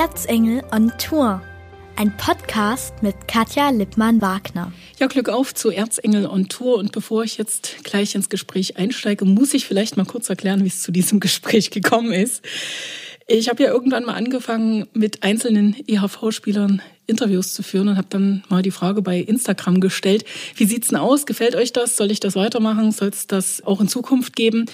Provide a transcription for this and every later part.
Erzengel on Tour. Ein Podcast mit Katja Lippmann-Wagner. Ja, Glück auf zu Erzengel on Tour. Und bevor ich jetzt gleich ins Gespräch einsteige, muss ich vielleicht mal kurz erklären, wie es zu diesem Gespräch gekommen ist. Ich habe ja irgendwann mal angefangen, mit einzelnen EHV-Spielern Interviews zu führen und habe dann mal die Frage bei Instagram gestellt, wie sieht's denn aus? Gefällt euch das? Soll ich das weitermachen? Soll es das auch in Zukunft geben?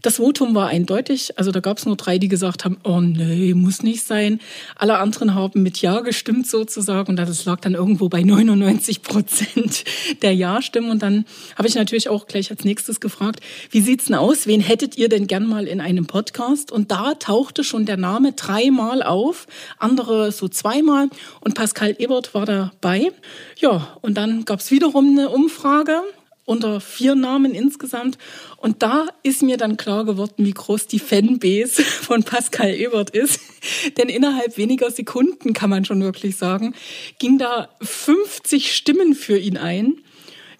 Das Votum war eindeutig. Also da gab es nur drei, die gesagt haben, oh nee, muss nicht sein. Alle anderen haben mit Ja gestimmt sozusagen und das lag dann irgendwo bei 99 Prozent der Ja-Stimmen. Und dann habe ich natürlich auch gleich als nächstes gefragt, wie sieht's denn aus? Wen hättet ihr denn gern mal in einem Podcast? Und da tauchte schon der Name dreimal auf, andere so zweimal und Pascal Pascal Ebert war dabei. Ja, und dann gab es wiederum eine Umfrage unter vier Namen insgesamt. Und da ist mir dann klar geworden, wie groß die Fanbase von Pascal Ebert ist. Denn innerhalb weniger Sekunden, kann man schon wirklich sagen, ging da 50 Stimmen für ihn ein,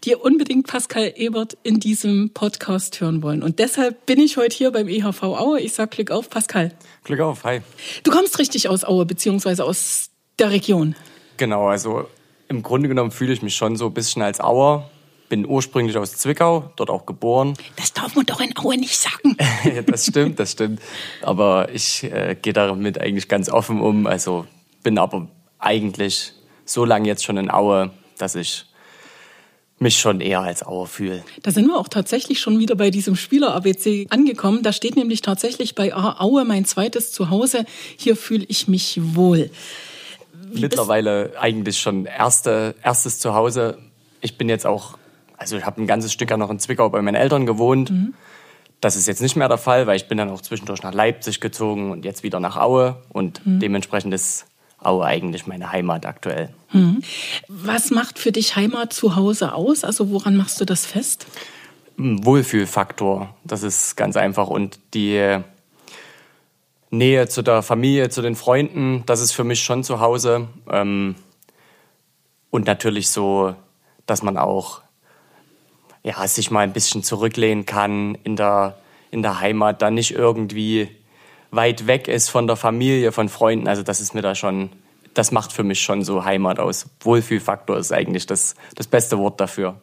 die unbedingt Pascal Ebert in diesem Podcast hören wollen. Und deshalb bin ich heute hier beim EHV Aue. Ich sag Glück auf, Pascal. Glück auf, hi. Du kommst richtig aus Aue, beziehungsweise aus der Region. Genau, also im Grunde genommen fühle ich mich schon so ein bisschen als Auer. Bin ursprünglich aus Zwickau, dort auch geboren. Das darf man doch in Aue nicht sagen. das stimmt, das stimmt. Aber ich äh, gehe damit eigentlich ganz offen um. Also bin aber eigentlich so lange jetzt schon in Aue, dass ich mich schon eher als Auer fühle. Da sind wir auch tatsächlich schon wieder bei diesem Spieler-ABC angekommen. Da steht nämlich tatsächlich bei Aue mein zweites Zuhause. Hier fühle ich mich wohl mittlerweile eigentlich schon erste, erstes Zuhause. Ich bin jetzt auch, also ich habe ein ganzes Stück ja noch in Zwickau bei meinen Eltern gewohnt. Mhm. Das ist jetzt nicht mehr der Fall, weil ich bin dann auch zwischendurch nach Leipzig gezogen und jetzt wieder nach Aue und mhm. dementsprechend ist Aue eigentlich meine Heimat aktuell. Mhm. Was macht für dich Heimat zu Hause aus? Also woran machst du das fest? Wohlfühlfaktor, das ist ganz einfach und die Nähe zu der Familie, zu den Freunden, das ist für mich schon zu Hause. Ähm, und natürlich so, dass man auch ja, sich mal ein bisschen zurücklehnen kann in der, in der Heimat, da nicht irgendwie weit weg ist von der Familie, von Freunden. Also das ist mir da schon das macht für mich schon so Heimat aus. Wohlfühlfaktor ist eigentlich das, das beste Wort dafür.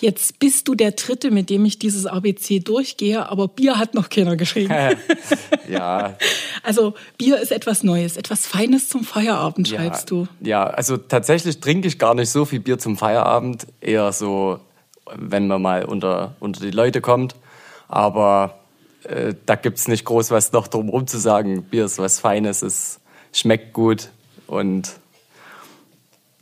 Jetzt bist du der Dritte, mit dem ich dieses ABC durchgehe, aber Bier hat noch keiner geschrieben. ja. Also Bier ist etwas Neues, etwas Feines zum Feierabend, schreibst ja, du. Ja, also tatsächlich trinke ich gar nicht so viel Bier zum Feierabend, eher so, wenn man mal unter, unter die Leute kommt. Aber äh, da es nicht groß was noch drum zu sagen. Bier ist was Feines, es schmeckt gut, und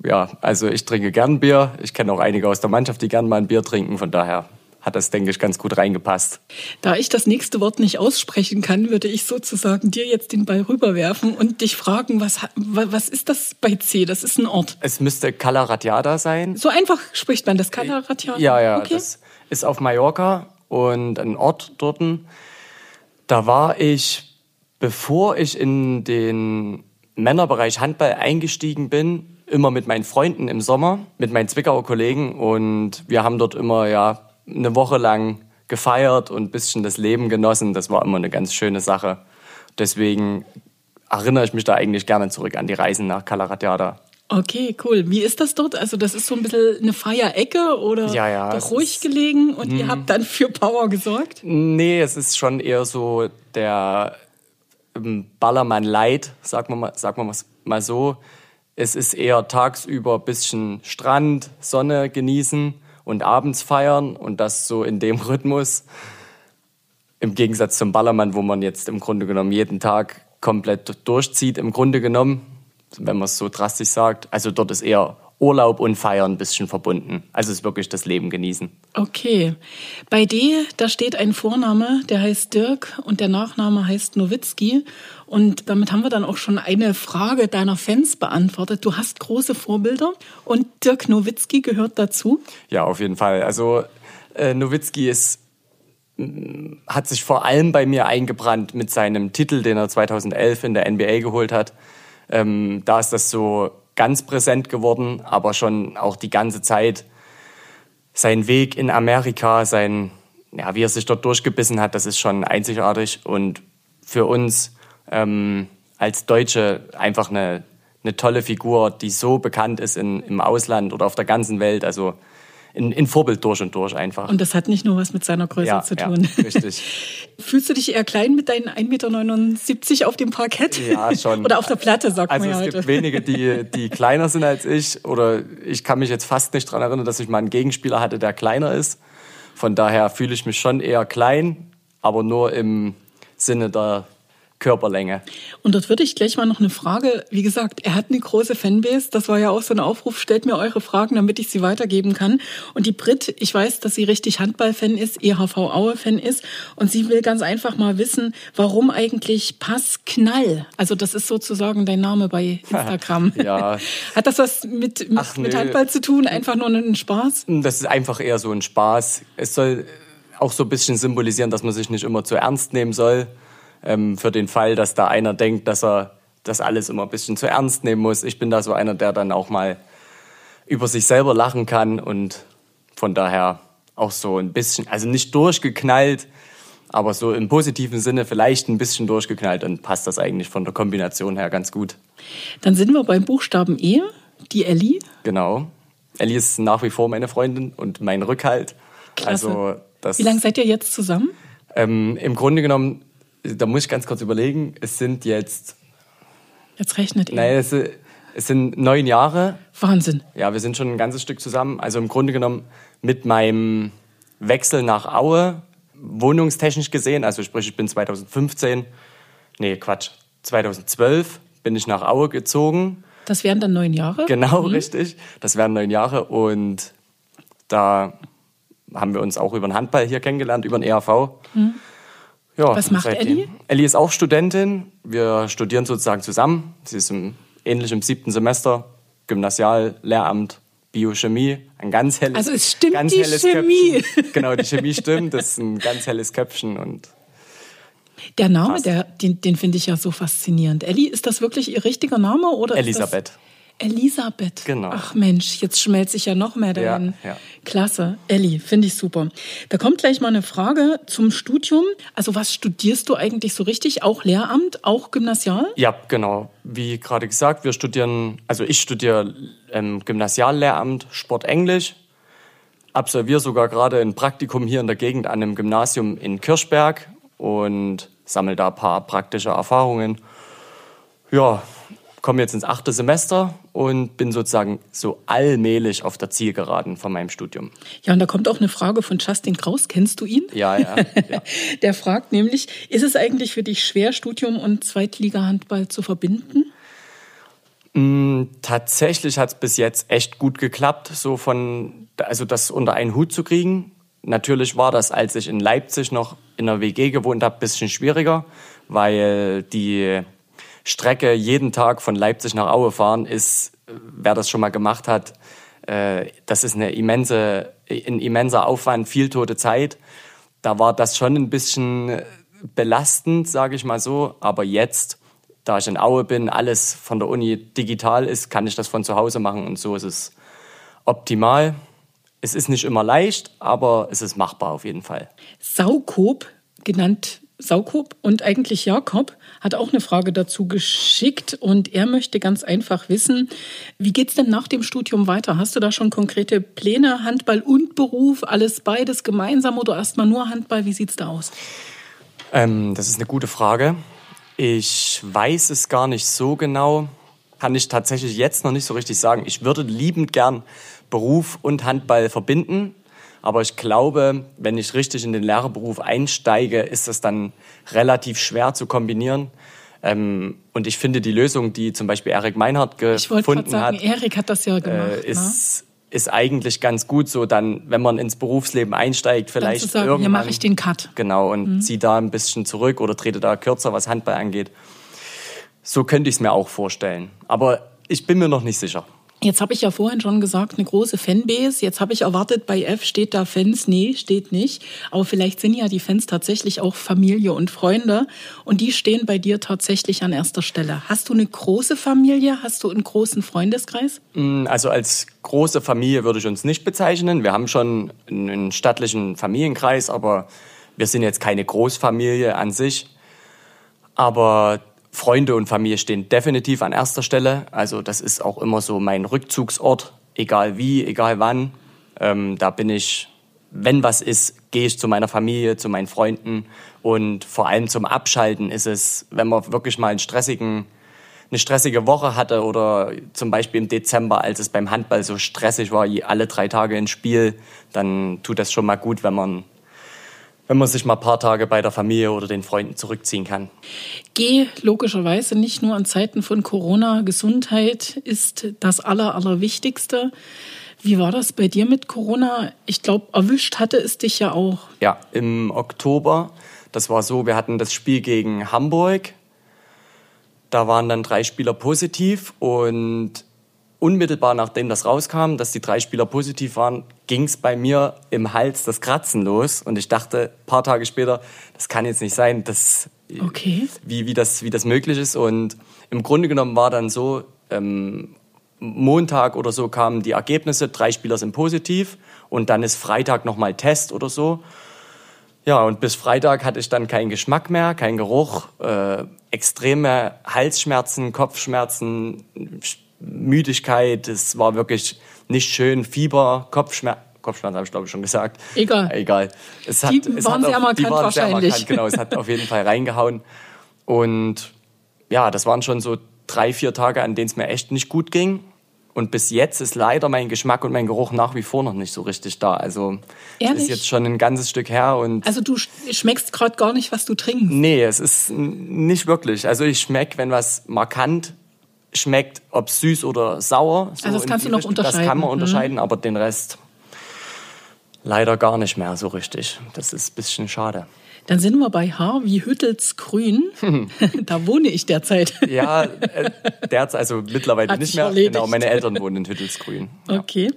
ja, also ich trinke gern Bier. Ich kenne auch einige aus der Mannschaft, die gern mal ein Bier trinken. Von daher hat das, denke ich, ganz gut reingepasst. Da ich das nächste Wort nicht aussprechen kann, würde ich sozusagen dir jetzt den Ball rüberwerfen und dich fragen, was, was ist das bei C? Das ist ein Ort. Es müsste Cala Ratiada sein. So einfach spricht man das, Cala Ratiada? Ja, ja, okay. das ist auf Mallorca und ein Ort dort. Da war ich, bevor ich in den Männerbereich Handball eingestiegen bin, immer mit meinen Freunden im Sommer, mit meinen Zwickauer Kollegen und wir haben dort immer ja eine Woche lang gefeiert und ein bisschen das Leben genossen. Das war immer eine ganz schöne Sache. Deswegen erinnere ich mich da eigentlich gerne zurück an die Reisen nach Calaratiada. Okay, cool. Wie ist das dort? Also das ist so ein bisschen eine Feierecke oder ja, ja, ruhig gelegen und ihr mhm. habt dann für Power gesorgt? Nee, es ist schon eher so der Ballermann Light, sagen wir mal, sagen wir mal so. Es ist eher tagsüber ein bisschen Strand, Sonne genießen und abends feiern und das so in dem Rhythmus. Im Gegensatz zum Ballermann, wo man jetzt im Grunde genommen jeden Tag komplett durchzieht, im Grunde genommen, wenn man es so drastisch sagt. Also dort ist eher Urlaub und Feiern ein bisschen verbunden. Also es ist wirklich das Leben genießen. Okay. Bei D, da steht ein Vorname, der heißt Dirk und der Nachname heißt Nowitzki. Und damit haben wir dann auch schon eine Frage deiner Fans beantwortet. Du hast große Vorbilder und Dirk Nowitzki gehört dazu? Ja, auf jeden Fall. Also äh, Nowitzki ist mm, hat sich vor allem bei mir eingebrannt mit seinem Titel, den er 2011 in der NBA geholt hat. Ähm, da ist das so ganz präsent geworden, aber schon auch die ganze Zeit sein Weg in Amerika, sein, ja, wie er sich dort durchgebissen hat, das ist schon einzigartig und für uns ähm, als Deutsche einfach eine, eine tolle Figur, die so bekannt ist in, im Ausland oder auf der ganzen Welt. Also ein, ein Vorbild durch und durch einfach. Und das hat nicht nur was mit seiner Größe Ja, zu ja, tun. richtig. Fühlst du dich eher klein mit deinen 1,79 Meter auf dem Parkett? Ja, schon. Oder auf der Platte, sagt Also man ja es heute. gibt wenige, die, die kleiner sind als ich. Oder ich kann mich jetzt fast nicht daran erinnern, dass ich mal einen Gegenspieler hatte, der kleiner ist. Von daher fühle ich mich schon eher klein, aber nur im Sinne der Körperlänge. Und dort würde ich gleich mal noch eine Frage, wie gesagt, er hat eine große Fanbase, das war ja auch so ein Aufruf, stellt mir eure Fragen, damit ich sie weitergeben kann. Und die Brit, ich weiß, dass sie richtig Handball-Fan ist, EHV Aue-Fan ist und sie will ganz einfach mal wissen, warum eigentlich Pass Knall? Also das ist sozusagen dein Name bei Instagram. Ja. Hat das was mit, mit, Ach, mit. Handball zu tun? Einfach nur ein Spaß? Das ist einfach eher so ein Spaß. Es soll auch so ein bisschen symbolisieren, dass man sich nicht immer zu ernst nehmen soll. Ähm, für den Fall, dass da einer denkt, dass er das alles immer ein bisschen zu ernst nehmen muss. Ich bin da so einer, der dann auch mal über sich selber lachen kann und von daher auch so ein bisschen, also nicht durchgeknallt, aber so im positiven Sinne vielleicht ein bisschen durchgeknallt, dann passt das eigentlich von der Kombination her ganz gut. Dann sind wir beim Buchstaben E, die Ellie. Genau. Ellie ist nach wie vor meine Freundin und mein Rückhalt. Klasse. Also das, Wie lange seid ihr jetzt zusammen? ähm, Im Grunde genommen, da muss ich ganz kurz überlegen, es sind jetzt, Jetzt rechnet ihr. nein, es, es sind neun Jahre. Wahnsinn. Ja, wir sind schon ein ganzes Stück zusammen. Also im Grunde genommen mit meinem Wechsel nach Aue, wohnungstechnisch gesehen, also sprich, ich bin 2015, nee, Quatsch, 2012 bin ich nach Aue gezogen. Das wären dann neun Jahre. Genau, richtig. Das wären neun Jahre und da haben wir uns auch über den Handball hier kennengelernt, über den EHV. Ja, Was macht seitdem- Elli? Elli ist auch Studentin. Wir studieren sozusagen zusammen. Sie ist im, ähnlich im siebten Semester, Gymnasial, Lehramt, Biochemie. Ein ganz helles, Also es stimmt ganz die Chemie. Köpfchen. Genau, die Chemie stimmt. Das ist ein ganz helles Köpfchen und Der Name, Passt. der, den, den finde ich ja so faszinierend. Elli, ist das wirklich ihr richtiger Name oder Elisabeth. Elisabeth. Genau. Ach Mensch, jetzt schmelze ich ja noch mehr Ja, dahin. ja. Klasse. Elli, finde ich super. Da kommt gleich mal eine Frage zum Studium. Also was studierst du eigentlich so richtig? Auch Lehramt, auch Gymnasial? Ja, genau. Wie gerade gesagt, wir studieren, also ich studiere ähm, Gymnasiallehramt, Sport Englisch, absolviere sogar gerade ein Praktikum hier in der Gegend an einem Gymnasium in Kirchberg und sammle da ein paar praktische Erfahrungen. Ja, komme jetzt ins achte Semester und bin sozusagen so allmählich auf der Zielgeraden von meinem Studium. Ja, und da kommt auch eine Frage von Justin Kraus. Kennst du ihn? Ja, ja, ja. Der fragt nämlich, ist es eigentlich für dich schwer, Studium und Zweitliga-Handball zu verbinden? Tatsächlich hat es bis jetzt echt gut geklappt, so von, also das unter einen Hut zu kriegen. Natürlich war das, als ich in Leipzig noch in der WG gewohnt habe, ein bisschen schwieriger, weil die Strecke jeden Tag von Leipzig nach Aue fahren ist, wer das schon mal gemacht hat, äh, das ist eine immense, ein immenser Aufwand, viel tote Zeit. Da war das schon ein bisschen belastend, sage ich mal so. Aber jetzt, da ich in Aue bin, alles von der Uni digital ist, kann ich das von zu Hause machen und so ist es optimal. Es ist nicht immer leicht, aber es ist machbar auf jeden Fall. Saukob, genannt Saukob und eigentlich Jakob, hat auch eine Frage dazu geschickt und er möchte ganz einfach wissen, wie geht's denn nach dem Studium weiter? Hast du da schon konkrete Pläne, Handball und Beruf, alles beides gemeinsam oder erstmal nur Handball? Wie sieht's da aus? Ähm, das ist eine gute Frage. Ich weiß es gar nicht so genau. Kann ich tatsächlich jetzt noch nicht so richtig sagen. Ich würde liebend gern Beruf und Handball verbinden. Aber ich glaube, wenn ich richtig in den Lehrerberuf einsteige, ist das dann relativ schwer zu kombinieren. Ähm, und ich finde die Lösung, die zum Beispiel Erik Meinhardt gefunden sagen, hat, Erik hat das ja gemacht. äh, ne? ist, ist eigentlich ganz gut so, dann, wenn man ins Berufsleben einsteigt, Dann vielleicht zu sagen, hier irgendwann. mache ich den Cut. Genau, und ziehe da ein bisschen zurück oder trete da kürzer, was Handball angeht. So könnte ich es mir auch vorstellen. Aber ich bin mir noch nicht sicher. Jetzt habe ich ja vorhin schon gesagt, eine große Fanbase. Jetzt habe ich erwartet, bei F steht da Fans. Nee, steht nicht. Aber vielleicht sind ja die Fans tatsächlich auch Familie und Freunde. Und die stehen bei dir tatsächlich an erster Stelle. Hast du eine große Familie? Hast du einen großen Freundeskreis? Also als große Familie würde ich uns nicht bezeichnen. Wir haben schon einen stattlichen Familienkreis, aber wir sind jetzt keine Großfamilie an sich. Aber Freunde und Familie stehen definitiv an erster Stelle. Also das ist auch immer so mein Rückzugsort, egal wie, egal wann. Ähm, da bin ich, wenn was ist, gehe ich zu meiner Familie, zu meinen Freunden und vor allem zum Abschalten ist es, wenn man wirklich mal einen stressigen eine stressige Woche hatte oder zum Beispiel im Dezember, als es beim Handball so stressig war, alle drei Tage ins Spiel, dann tut das schon mal gut, wenn man wenn man sich mal ein paar Tage bei der Familie oder den Freunden zurückziehen kann. Geh logischerweise nicht nur in Zeiten von Corona. Gesundheit ist das Aller, Allerwichtigste. Wie war das bei dir mit Corona? Ich glaube, erwischt hatte es dich ja auch. Ja, im Oktober. Das war so, wir hatten das Spiel gegen Hamburg da waren dann drei Spieler positiv und unmittelbar nachdem das rauskam, dass die drei Spieler positiv waren, ging es bei mir im Hals das Kratzen los. Und ich dachte, ein paar Tage später, das kann jetzt nicht sein, dass, okay. wie, wie, das, wie das möglich ist. Und im Grunde genommen war dann so, ähm, Montag oder so kamen die Ergebnisse, drei Spieler sind positiv und dann ist Freitag nochmal Test oder so. Ja, und bis Freitag hatte ich dann keinen Geschmack mehr, keinen Geruch, äh, extreme Halsschmerzen, Kopfschmerzen, Müdigkeit. Es war wirklich nicht schön. Fieber, Kopfschmerzen. Kopfschmerzen habe ich glaube ich schon gesagt. Egal. Egal. Es hat, die es waren hat sehr auf, markant die waren wahrscheinlich. Sehr markant, genau, es hat auf jeden Fall reingehauen. Und ja, das waren schon so drei, vier Tage, an denen es mir echt nicht gut ging. Und bis jetzt ist leider mein Geschmack und mein Geruch nach wie vor noch nicht so richtig da. Also Ehrlich? es ist jetzt schon ein ganzes Stück her. Und also du schmeckst gerade gar nicht, was du trinkst? Nee, es ist nicht wirklich. Also ich schmecke, wenn was markant schmeckt, ob süß oder sauer. So also das kannst du noch unterscheiden. Das kann man unterscheiden, mhm. aber den Rest leider gar nicht mehr so richtig. Das ist ein bisschen schade. Dann sind wir bei H wie Hüttelsgrün. da wohne ich derzeit. ja, äh, derzeit, also mittlerweile Hat nicht mehr. Erledigt. Genau, meine Eltern wohnen in Hüttelsgrün. Ja. Okay.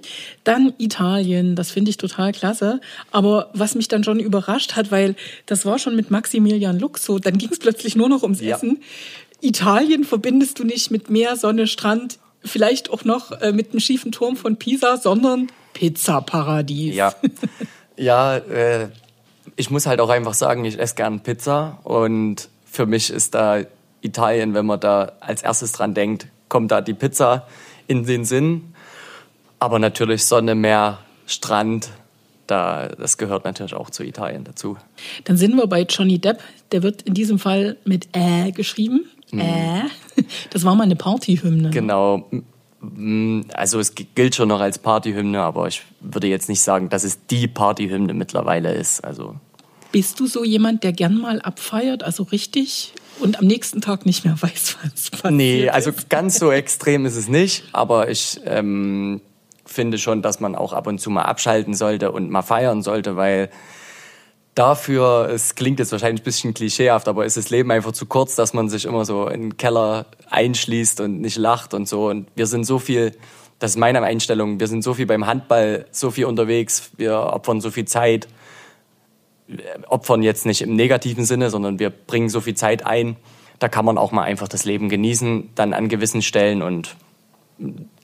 Dann Italien, das finde ich total klasse. Aber was mich dann schon überrascht hat, weil das war schon mit Maximilian Lux so, dann ging es plötzlich nur noch ums ja. Essen. Italien verbindest du nicht mit Meer, Sonne, Strand, vielleicht auch noch äh, mit einem schiefen Turm von Pisa, sondern Pizza-Paradies. Ja, ja äh, ich muss halt auch einfach sagen, ich esse gern Pizza und für mich ist da Italien, wenn man da als erstes dran denkt, kommt da die Pizza in den Sinn. Aber natürlich Sonne, Meer, Strand, da, das gehört natürlich auch zu Italien dazu. Dann sind wir bei Johnny Depp. Der wird in diesem Fall mit Ä geschrieben. Mhm. Äh. Das war mal eine Partyhymne. Genau. Also es gilt schon noch als Partyhymne, aber ich würde jetzt nicht sagen, dass es die Partyhymne mittlerweile ist. Also bist du so jemand, der gern mal abfeiert, also richtig und am nächsten Tag nicht mehr weiß, was passiert Nee, also ganz so extrem ist es nicht, aber ich ähm, finde schon, dass man auch ab und zu mal abschalten sollte und mal feiern sollte, weil dafür, es klingt jetzt wahrscheinlich ein bisschen klischeehaft, aber ist das Leben einfach zu kurz, dass man sich immer so in den Keller einschließt und nicht lacht und so. Und wir sind so viel, das ist meine Einstellung, wir sind so viel beim Handball, so viel unterwegs, wir opfern so viel Zeit, opfern jetzt nicht im negativen Sinne, sondern wir bringen so viel Zeit ein. Da kann man auch mal einfach das Leben genießen, dann an gewissen Stellen und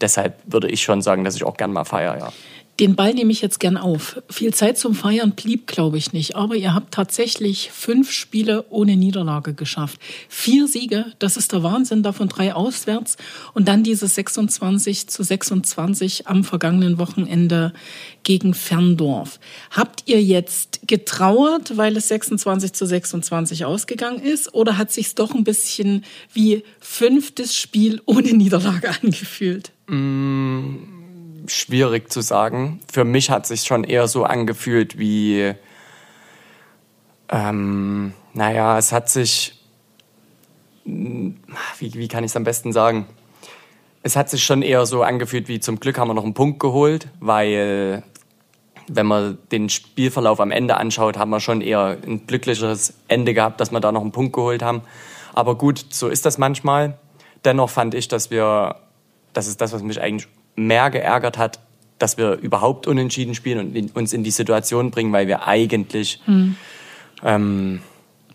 deshalb würde ich schon sagen, dass ich auch gern mal feiere, ja. Den Ball nehme ich jetzt gern auf. Viel Zeit zum Feiern blieb, glaube ich, nicht. Aber ihr habt tatsächlich fünf Spiele ohne Niederlage geschafft. Vier Siege, das ist der Wahnsinn, davon drei auswärts. Und dann diese 26 zu 26 am vergangenen Wochenende gegen Ferndorf. Habt ihr jetzt getrauert, weil es 26 zu 26 ausgegangen ist? Oder hat sich's doch ein bisschen wie fünftes Spiel ohne Niederlage angefühlt? Mm schwierig zu sagen. Für mich hat sich schon eher so angefühlt wie, ähm, naja, es hat sich, wie, wie kann ich es am besten sagen? Es hat sich schon eher so angefühlt wie zum Glück haben wir noch einen Punkt geholt, weil wenn man den Spielverlauf am Ende anschaut, haben wir schon eher ein glücklicheres Ende gehabt, dass wir da noch einen Punkt geholt haben. Aber gut, so ist das manchmal. Dennoch fand ich, dass wir, das ist das, was mich eigentlich mehr geärgert hat, dass wir überhaupt unentschieden spielen und uns in die Situation bringen, weil wir eigentlich, mhm. ähm,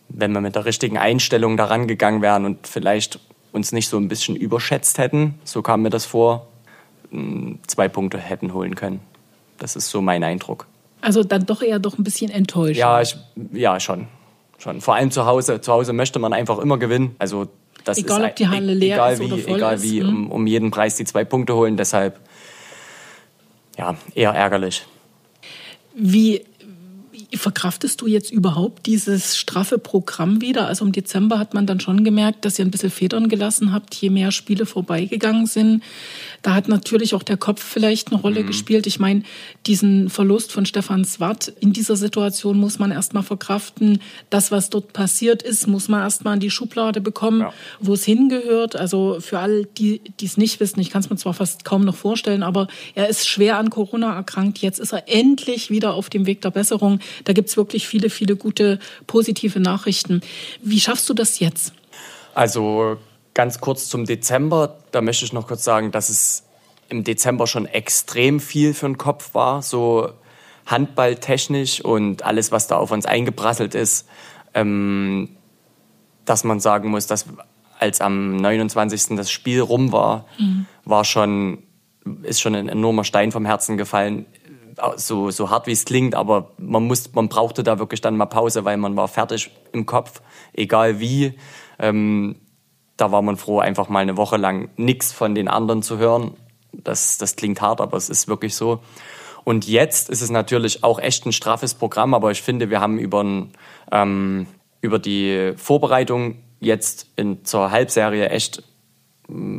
wenn wir mit der richtigen Einstellung daran gegangen wären und vielleicht uns nicht so ein bisschen überschätzt hätten, so kam mir das vor, zwei Punkte hätten holen können. Das ist so mein Eindruck. Also dann doch eher doch ein bisschen enttäuscht. Ja, ich, ja schon, schon. Vor allem zu Hause. Zu Hause möchte man einfach immer gewinnen. Also das egal, ist ob die Halle leer egal ist wie, oder voll egal ist. wie, Hm. um, um jeden Preis die zwei Punkte holen. Deshalb ja eher ärgerlich. Wie, wie verkraftest du jetzt überhaupt dieses straffe Programm wieder? Also im Dezember hat man dann schon gemerkt, dass ihr ein bisschen Federn gelassen habt, je mehr Spiele vorbeigegangen sind. Da hat natürlich auch der Kopf vielleicht eine Rolle gespielt. Ich meine, diesen Verlust von Stefan Swart in dieser Situation muss man erstmal verkraften. Das, was dort passiert ist, muss man erstmal in die Schublade bekommen, Ja. wo es hingehört. Also für alle, die die es nicht wissen, ich kann es mir zwar fast kaum noch vorstellen, aber er ist schwer an Corona erkrankt. Jetzt ist er endlich wieder auf dem Weg der Besserung. Da gibt es wirklich viele, viele gute, positive Nachrichten. Wie schaffst du das jetzt? Also ganz kurz zum Dezember, da möchte ich noch kurz sagen, dass es im Dezember schon extrem viel für den Kopf war, so handballtechnisch und alles, was da auf uns eingeprasselt ist, ähm, dass man sagen muss, dass als am 29. das Spiel rum war, war schon, ist schon ein enormer Stein vom Herzen gefallen. So, so hart wie es klingt, aber man muss, man brauchte da wirklich dann mal Pause, weil man war fertig im Kopf, egal wie. Ähm, da war man froh, einfach mal eine Woche lang nichts von den anderen zu hören. Das, das klingt hart, aber es ist wirklich so. Und jetzt ist es natürlich auch echt ein straffes Programm, aber ich finde, wir haben über, ein, ähm, über die Vorbereitung jetzt in, zur Halbserie echt,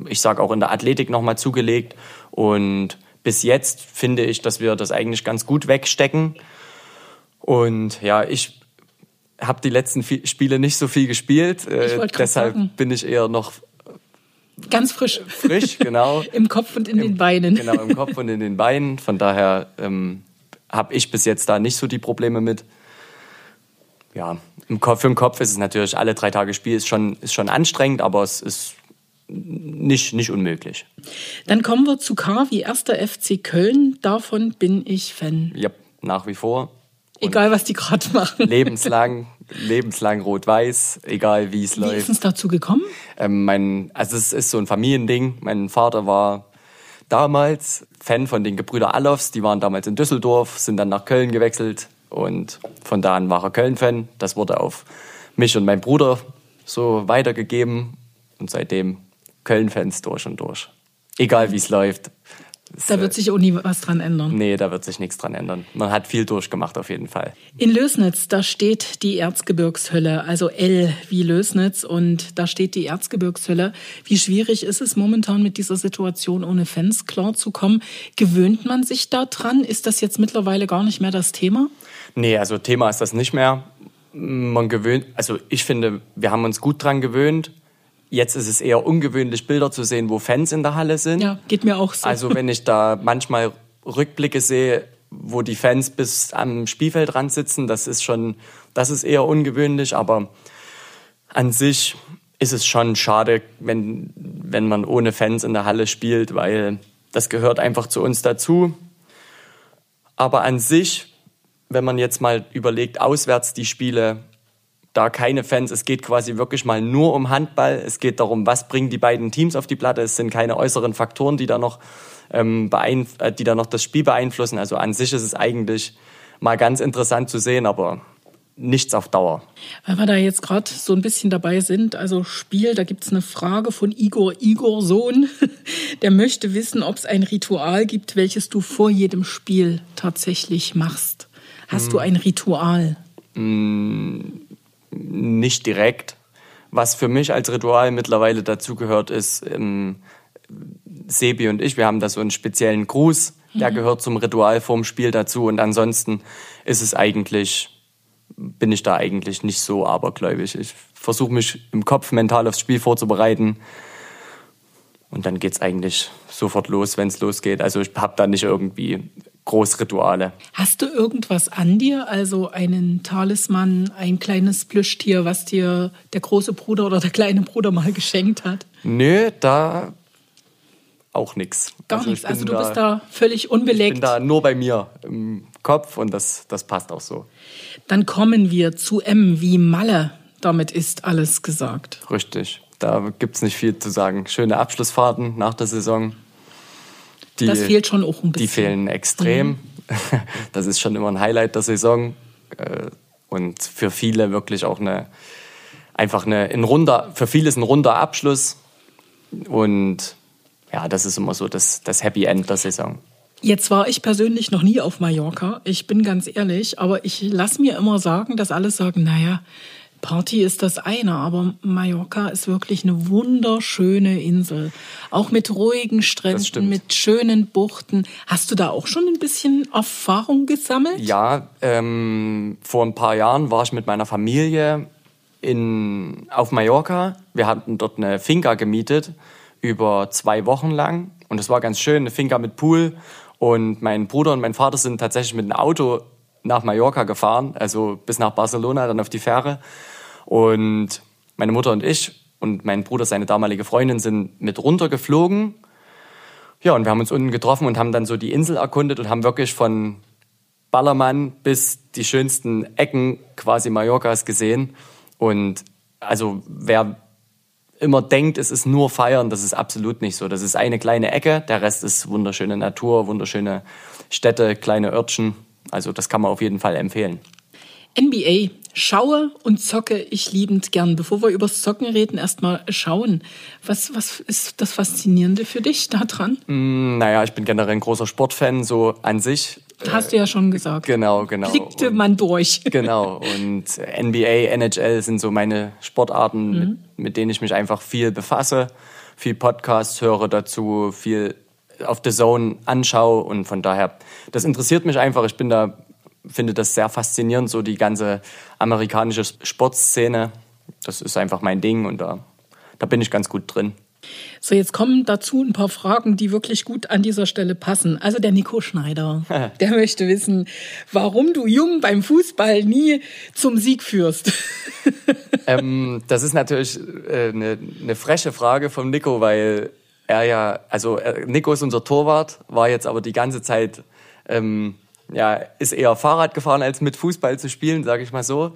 ich sage auch in der Athletik nochmal zugelegt. Und bis jetzt finde ich, dass wir das eigentlich ganz gut wegstecken. Und ja, ich habe die letzten Spiele nicht so viel gespielt. Äh, deshalb sagen. bin ich eher noch Ganz frisch. frisch, genau. Im Kopf und in den Beinen. Genau, im Kopf und in den Beinen. Von daher ähm, habe ich bis jetzt da nicht so die Probleme mit. Ja, im Kopf, für den Kopf ist es natürlich, alle drei Tage Spiel ist schon, ist schon anstrengend, aber es ist nicht, nicht unmöglich. Dann kommen wir zu K wie erster FC Köln. Davon bin ich Fan. Ja, nach wie vor. Egal, was die gerade machen. Lebenslang, lebenslang rot-weiß, egal wie es Wie ist läuft. es dazu gekommen? Ähm, mein, also es ist so ein Familiending. Mein Vater war damals Fan von den Gebrüder Allofs. Die waren damals in Düsseldorf, sind dann nach Köln gewechselt und von da an war er Köln-Fan. Das wurde auf mich und meinen Bruder so weitergegeben und seitdem Köln-Fans durch und durch. Egal wie es läuft. Da wird sich auch nie was dran ändern. Nee, da wird sich nichts dran ändern. Man hat viel durchgemacht auf jeden Fall. In Lösnitz, da steht die Erzgebirgshölle, also L wie Lösnitz und da steht die Erzgebirgshölle. Wie schwierig ist es momentan mit dieser Situation ohne Fans klarzukommen? Gewöhnt man sich da dran? Ist das jetzt mittlerweile gar nicht mehr das Thema? Nee, also Thema ist das nicht mehr. Man gewöhnt, also ich finde, wir haben uns gut dran gewöhnt. Jetzt ist es eher ungewöhnlich, Bilder zu sehen, wo Fans in der Halle sind. Ja, geht mir auch so. Also wenn ich da manchmal Rückblicke sehe, wo die Fans bis am Spielfeldrand sitzen, das ist schon, das ist eher ungewöhnlich, aber an sich ist es schon schade, wenn, wenn man ohne Fans in der Halle spielt, weil das gehört einfach zu uns dazu. Aber an sich, wenn man jetzt mal überlegt, auswärts die Spiele, da keine Fans, es geht quasi wirklich mal nur um Handball. Es geht darum, was bringen die beiden Teams auf die Platte. Es sind keine äußeren Faktoren, die da noch, ähm, äh, die da noch das Spiel beeinflussen. Also an sich ist es eigentlich mal ganz interessant zu sehen, aber nichts auf Dauer. Weil wir da jetzt gerade so ein bisschen dabei sind, also Spiel, da gibt's eine Frage von Igor Igor Sohn. Der möchte wissen, ob es ein Ritual gibt, welches du vor jedem Spiel tatsächlich machst. Hast du ein Ritual? Nicht direkt. Was für mich als Ritual mittlerweile dazugehört, ist ähm, Sebi und ich, wir haben da so einen speziellen Gruß, der gehört zum Ritual vorm Spiel dazu. Und ansonsten ist es eigentlich, bin ich da eigentlich nicht so abergläubig. Ich versuche mich im Kopf mental aufs Spiel vorzubereiten. Und dann geht's eigentlich sofort los, wenn es losgeht. Also ich habe da nicht irgendwie Großrituale. Hast du irgendwas an dir, also einen Talisman, ein kleines Plüschtier, was dir der große Bruder oder der kleine Bruder mal geschenkt hat? Nö, da auch nix. Gar ich nichts. Also du bist da völlig Ich bin unbelegt. da nur bei mir im Kopf und das, das passt auch so. Dann kommen wir zu M wie Malle. Damit ist alles gesagt. Richtig. Da gibt's nicht viel zu sagen. Schöne Abschlussfahrten nach der Saison. Die, Das fehlt schon auch ein bisschen. Mhm. Die fehlen extrem. Das ist schon immer ein Highlight der Saison. Äh, Und für viele wirklich auch eine einfach eine, ein runder, für vieles ein runder Abschluss. Und ja, das ist immer so das, das Happy End der Saison. Jetzt war ich persönlich noch nie auf Mallorca. Ich bin ganz ehrlich, aber ich lasse mir immer sagen, dass alle sagen, naja, Party ist das eine, aber Mallorca ist wirklich eine wunderschöne Insel. Auch mit ruhigen Stränden, mit schönen Buchten. Hast du da auch schon ein bisschen Erfahrung gesammelt? Ja, ähm, vor ein paar Jahren war ich mit meiner Familie in, auf Mallorca. Wir hatten dort eine Finca gemietet über zwei Wochen lang. Und es war ganz schön, eine Finca mit Pool. Und mein Bruder und mein Vater sind tatsächlich mit einem Auto nach Mallorca gefahren, also bis nach Barcelona, dann auf die Fähre. Und meine Mutter und ich und mein Bruder, seine damalige Freundin, sind mit runtergeflogen. Ja, und wir haben uns unten getroffen und haben dann so die Insel erkundet und haben wirklich von Ballermann bis die schönsten Ecken quasi Mallorcas gesehen. Und also wer immer denkt, es ist nur Feiern, das ist absolut nicht so. Das ist eine kleine Ecke, der Rest ist wunderschöne Natur, wunderschöne Städte, kleine Örtchen. Also das kann man auf jeden Fall empfehlen. NBA. Schaue und zocke ich liebend gern. Bevor wir über Zocken reden, erstmal schauen. Was, was ist das Faszinierende für dich daran? Mm, naja, ich bin generell ein großer Sportfan, so an sich. Hast du ja schon gesagt. Genau, genau. Blickte man durch. Genau. Und NBA, NHL sind so meine Sportarten, mhm. mit, mit denen ich mich einfach viel befasse, viel Podcasts höre dazu, viel auf The Zone anschaue und von daher, das interessiert mich einfach. Ich bin da, finde das sehr faszinierend, so die ganze amerikanische Sportszene. Das ist einfach mein Ding und da, da bin ich ganz gut drin. So, jetzt kommen dazu ein paar Fragen, die wirklich gut an dieser Stelle passen. Also der Nico Schneider, der möchte wissen, warum du Jung beim Fußball nie zum Sieg führst. ähm, das ist natürlich äh, eine, eine freche Frage vom Nico, weil er ja, also äh, Nico ist unser Torwart, war jetzt aber die ganze Zeit, ähm, ja, ist eher Fahrrad gefahren, als mit Fußball zu spielen, sage ich mal so.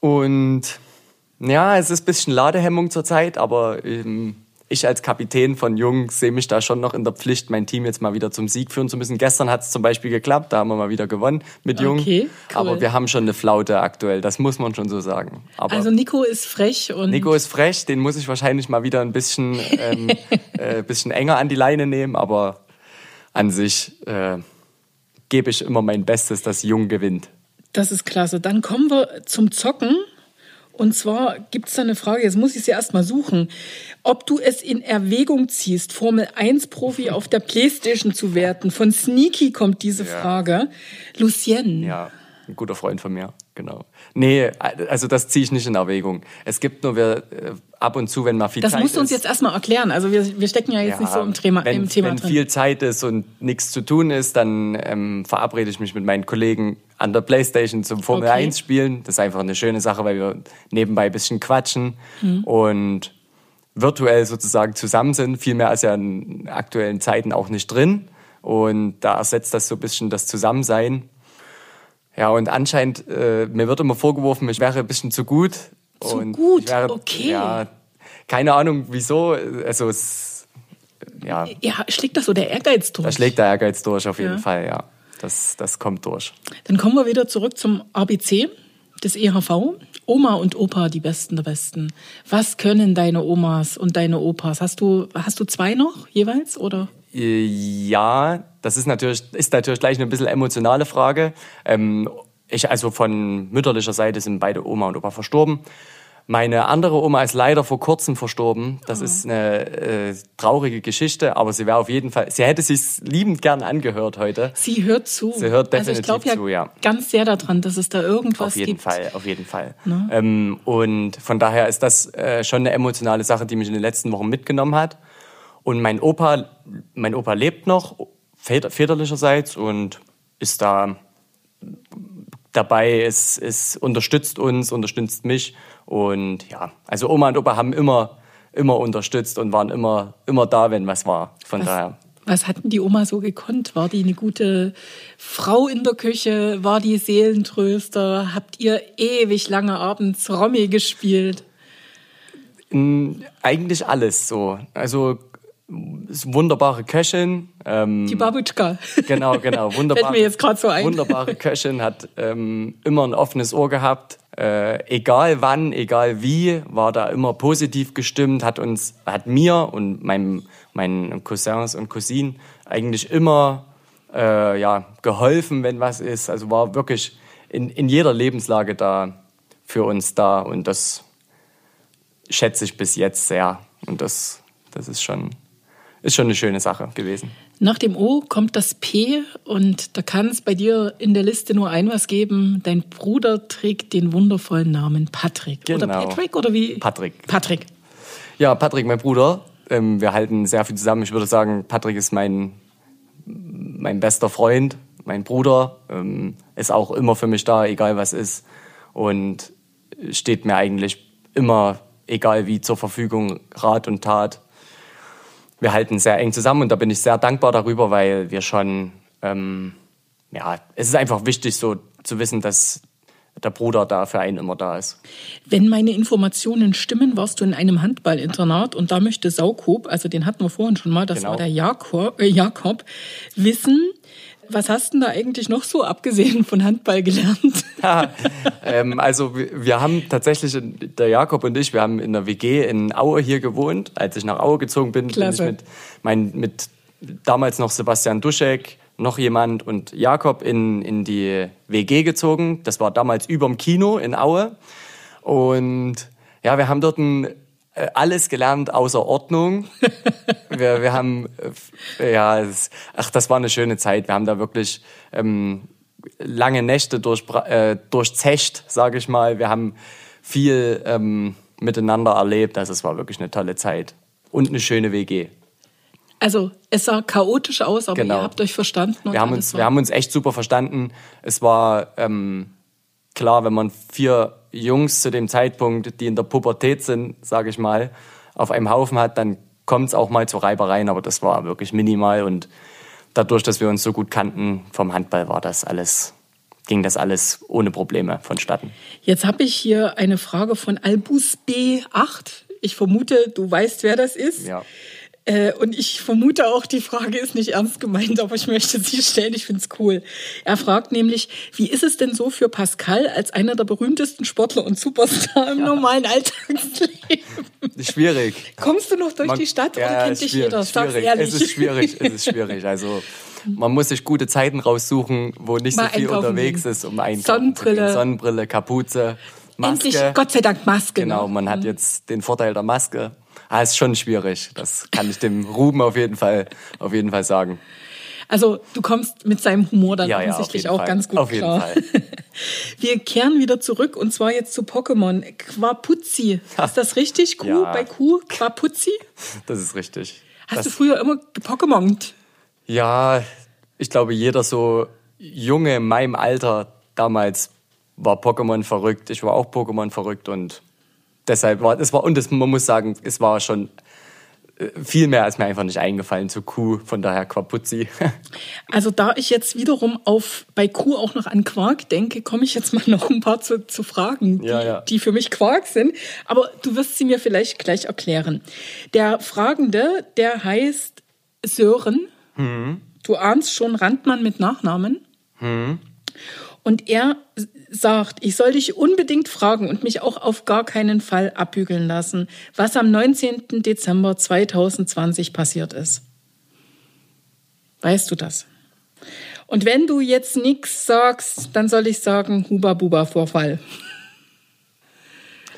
Und ja, es ist ein bisschen Ladehemmung zurzeit, aber ähm, ich als Kapitän von Jung sehe mich da schon noch in der Pflicht, mein Team jetzt mal wieder zum Sieg führen zu müssen. Gestern hat es zum Beispiel geklappt, da haben wir mal wieder gewonnen mit Jung. Okay, cool. Aber wir haben schon eine Flaute aktuell, das muss man schon so sagen. Aber also Nico ist frech und. Nico ist frech, den muss ich wahrscheinlich mal wieder ein bisschen, ähm, äh, bisschen enger an die Leine nehmen, aber an sich äh, gebe ich immer mein Bestes, dass Jung gewinnt. Das ist klasse. Dann kommen wir zum Zocken. Und zwar gibt es da eine Frage, jetzt muss ich sie erstmal suchen, ob du es in Erwägung ziehst, Formel 1 Profi auf der Playstation zu werden. Von Sneaky kommt diese ja. Frage. Lucien. Ja, ein guter Freund von mir, genau. Nee, also das ziehe ich nicht in Erwägung. Es gibt nur wir, äh, ab und zu, wenn mal viel das Zeit ist. Das musst du uns jetzt erstmal erklären. Also wir, wir stecken ja jetzt ja, nicht so im Thema, wenn, im Thema wenn drin. viel Zeit ist und nichts zu tun ist, dann ähm, verabrede ich mich mit meinen Kollegen an der Playstation zum Formel okay. 1 spielen. Das ist einfach eine schöne Sache, weil wir nebenbei ein bisschen quatschen mhm. und virtuell sozusagen zusammen sind. Viel mehr als ja in aktuellen Zeiten auch nicht drin. Und da ersetzt das so ein bisschen das Zusammensein. Ja, und anscheinend, äh, mir wird immer vorgeworfen, ich wäre ein bisschen zu gut. Zu und gut, wäre, okay. Ja, keine Ahnung wieso. Also es, ja. Ja, schlägt das so der Ehrgeiz durch? Da schlägt der Ehrgeiz durch, auf jeden ja. Fall, ja. Das, das kommt durch. Dann kommen wir wieder zurück zum ABC des EHV. Oma und Opa, die Besten der Besten. Was können deine Omas und deine Opas? Hast du, hast du zwei noch jeweils, oder? Äh, ja, das ist natürlich, ist natürlich gleich eine bisschen emotionale Frage. Ähm, ich, also von mütterlicher Seite sind beide Oma und Opa verstorben. Meine andere Oma ist leider vor kurzem verstorben. Das oh. ist eine äh, traurige Geschichte, aber sie wäre auf jeden Fall, sie hätte sich liebend gern angehört heute. Sie hört zu. Sie hört definitiv also ich zu, ja, ja. Ganz sehr daran, dass es da irgendwas gibt. Auf jeden gibt. Fall, auf jeden Fall. Ne? Ähm, und von daher ist das äh, schon eine emotionale Sache, die mich in den letzten Wochen mitgenommen hat. Und mein Opa, mein Opa lebt noch, väterlicherseits, und ist da dabei, es, es unterstützt uns, unterstützt mich. Und ja, also Oma und Opa haben immer, immer unterstützt und waren immer, immer da, wenn was war. Von was, daher. Was hatten die Oma so gekonnt? War die eine gute Frau in der Küche? War die Seelentröster? Habt ihr ewig lange abends Romy gespielt? Eigentlich alles so. Also ist wunderbare Köchin. Ähm, die Babutschka. Genau, genau. Wunderbare, mir jetzt gerade so ein. Wunderbare Köchin, hat ähm, immer ein offenes Ohr gehabt. äh, egal wann, egal wie, war da immer positiv gestimmt, hat uns, hat mir und meinem, meinen Cousins und Cousinen eigentlich immer äh, ja, geholfen, wenn was ist. Also war wirklich in, in jeder Lebenslage da für uns da und das schätze ich bis jetzt sehr. Und das, das ist schon, ist schon eine schöne Sache gewesen. Nach dem O kommt das P und da kann es bei dir in der Liste nur ein was geben. Dein Bruder trägt den wundervollen Namen Patrick. Genau. Oder Patrick oder wie? Patrick. Patrick. Ja, Patrick, mein Bruder. Ähm, wir halten sehr viel zusammen. Ich würde sagen, Patrick ist mein, mein bester Freund, mein Bruder. Ähm, ist auch immer für mich da, egal was ist. Und steht mir eigentlich immer, egal wie, zur Verfügung, Rat und Tat wir halten sehr eng zusammen und da bin ich sehr dankbar darüber, weil wir schon, ähm, ja, es ist einfach wichtig so zu wissen, dass der Bruder da für einen immer da ist. Wenn meine Informationen stimmen, warst du in einem Handballinternat und da möchte Saukob, also den hatten wir vorhin schon mal, das Genau. war der Jakob, äh, Jakob, wissen, was hast du denn da eigentlich noch so abgesehen von Handball gelernt? ähm, also wir, haben tatsächlich, der Jakob und ich, wir haben in der WG in Aue hier gewohnt. Als ich nach Aue gezogen bin, Klasse. bin ich mit, mein, mit damals noch Sebastian Duschek, noch jemand und Jakob in, in die WG gezogen. Das war damals überm Kino in Aue. Und ja, wir haben dort ein, alles gelernt außer Ordnung. wir, wir haben, äh, ja, es, ach, das war eine schöne Zeit. Wir haben da wirklich ähm, lange Nächte durch, äh, durchzecht, sage ich mal. Wir haben viel ähm, miteinander erlebt. Also es war wirklich eine tolle Zeit. Und eine schöne WG. Also es sah chaotisch aus, aber Genau. ihr habt euch verstanden. Wir haben, uns, war- wir haben uns echt super verstanden. Es war ähm, klar, wenn man vier Jungs zu dem Zeitpunkt, die in der Pubertät sind, sage ich mal, auf einem Haufen hat, dann kommt es auch mal zu Reibereien, aber das war wirklich minimal und dadurch, dass wir uns so gut kannten vom Handball, war das alles, ging das alles ohne Probleme vonstatten. Jetzt habe ich hier eine Frage von Albus B8. Ich vermute, du weißt, wer das ist. Ja. Äh, und ich vermute auch, die Frage ist nicht ernst gemeint, aber ich möchte sie stellen. Ich finde es cool. Er fragt nämlich, wie ist es denn so für Pascal als einer der berühmtesten Sportler und Superstar im normalen Alltagsleben? Schwierig. Kommst du noch durch Man- die Stadt Ja, oder kennt dich jeder? Sag's schwierig. ehrlich. Es ist schwierig, es ist schwierig. Also man muss sich gute Zeiten raussuchen, wo nicht Mal so viel unterwegs gehen. ist, um einkaufen Sonnenbrille. Sonnenbrille, Kapuze, Maske. Endlich, Gott sei Dank, Maske. Genau, man hat jetzt den Vorteil der Maske. Ah, ist schon schwierig. Das kann ich dem Ruben auf jeden Fall, auf jeden Fall sagen. Also du kommst mit seinem Humor dann Ja, ja, offensichtlich jeden auch Fall. ganz gut Auf jeden klar. Fall. Wir kehren wieder zurück und zwar jetzt zu Pokémon. Quapuzzi. Ist das richtig? Q Ja. bei Q? Quapuzzi? Das ist richtig. Hast das, du früher immer gepokémont? Ja, ich glaube, jeder so Junge in meinem Alter damals war Pokémon verrückt. Ich war auch Pokémon verrückt und deshalb war es war und es, man muss sagen, es war schon äh, viel mehr als mir einfach nicht eingefallen zu Q, von daher Quapuzzi. Also da ich jetzt wiederum auf bei Q auch noch an Quark denke, komme ich jetzt mal noch ein paar zu, zu Fragen, die, Ja, ja. die für mich Quark sind. Aber du wirst sie mir vielleicht gleich erklären. Der Fragende, der heißt Sören. Mhm. Du ahnst schon Randmann mit Nachnamen. Und er sagt, ich soll dich unbedingt fragen und mich auch auf gar keinen Fall abbügeln lassen, was am 19. Dezember 2020 passiert ist. Weißt du das? Und wenn du jetzt nichts sagst, dann soll ich sagen, Huba-Buba-Vorfall.